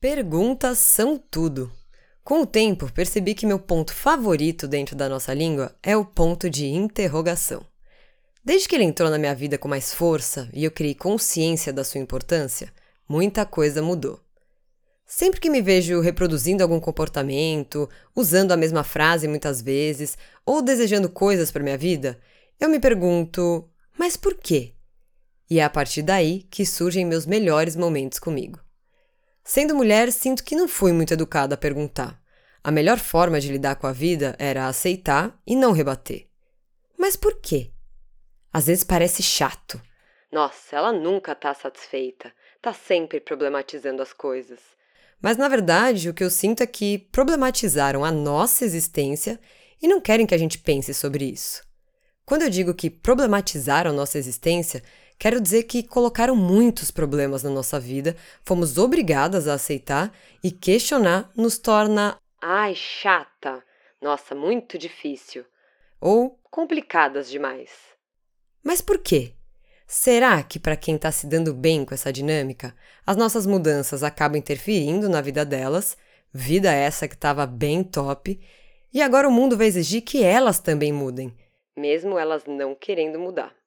Perguntas são tudo. Com o tempo, percebi que meu ponto favorito dentro da nossa língua é o ponto de interrogação. Desde que ele entrou na minha vida com mais força e eu criei consciência da sua importância, muita coisa mudou. Sempre que me vejo reproduzindo algum comportamento, usando a mesma frase muitas vezes, ou desejando coisas para minha vida, eu me pergunto: mas por quê? E é a partir daí que surgem meus melhores momentos comigo. Sendo mulher, sinto que não fui muito educada a perguntar. A melhor forma de lidar com a vida era aceitar e não rebater. Mas por quê? Às vezes parece chato. Nossa, ela nunca tá satisfeita, tá sempre problematizando as coisas. Mas na verdade, o que eu sinto é que problematizaram a nossa existência e não querem que a gente pense sobre isso. Quando eu digo que problematizaram nossa existência, Quero dizer que colocaram muitos problemas na nossa vida, fomos obrigadas a aceitar e questionar nos torna. Ai, chata! Nossa, muito difícil. Ou complicadas demais. Mas por quê? Será que para quem está se dando bem com essa dinâmica, as nossas mudanças acabam interferindo na vida delas, vida essa que estava bem top, e agora o mundo vai exigir que elas também mudem, mesmo elas não querendo mudar?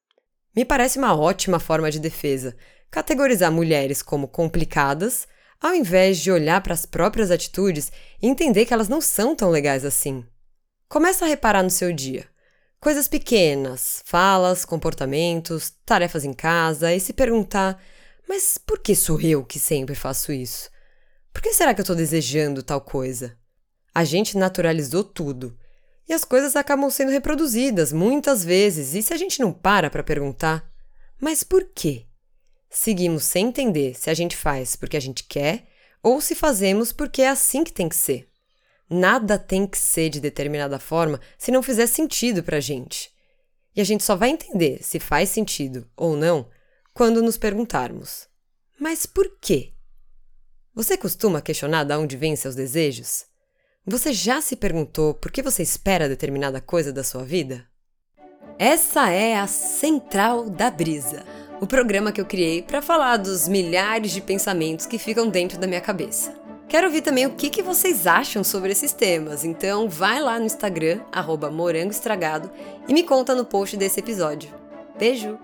Me parece uma ótima forma de defesa categorizar mulheres como complicadas, ao invés de olhar para as próprias atitudes e entender que elas não são tão legais assim. Começa a reparar no seu dia. Coisas pequenas, falas, comportamentos, tarefas em casa e se perguntar: mas por que sou eu que sempre faço isso? Por que será que eu estou desejando tal coisa? A gente naturalizou tudo e as coisas acabam sendo reproduzidas muitas vezes, e se a gente não para para perguntar, mas por quê? Seguimos sem entender se a gente faz porque a gente quer ou se fazemos porque é assim que tem que ser. Nada tem que ser de determinada forma se não fizer sentido para a gente. E a gente só vai entender se faz sentido ou não quando nos perguntarmos: mas por quê? Você costuma questionar de onde vêm seus desejos? Você já se perguntou por que você espera determinada coisa da sua vida? Essa é a Central da Brisa, o programa que eu criei para falar dos milhares de pensamentos que ficam dentro da minha cabeça. Quero ouvir também o que, que vocês acham sobre esses temas, então vai lá no Instagram, morangoestragado, e me conta no post desse episódio. Beijo!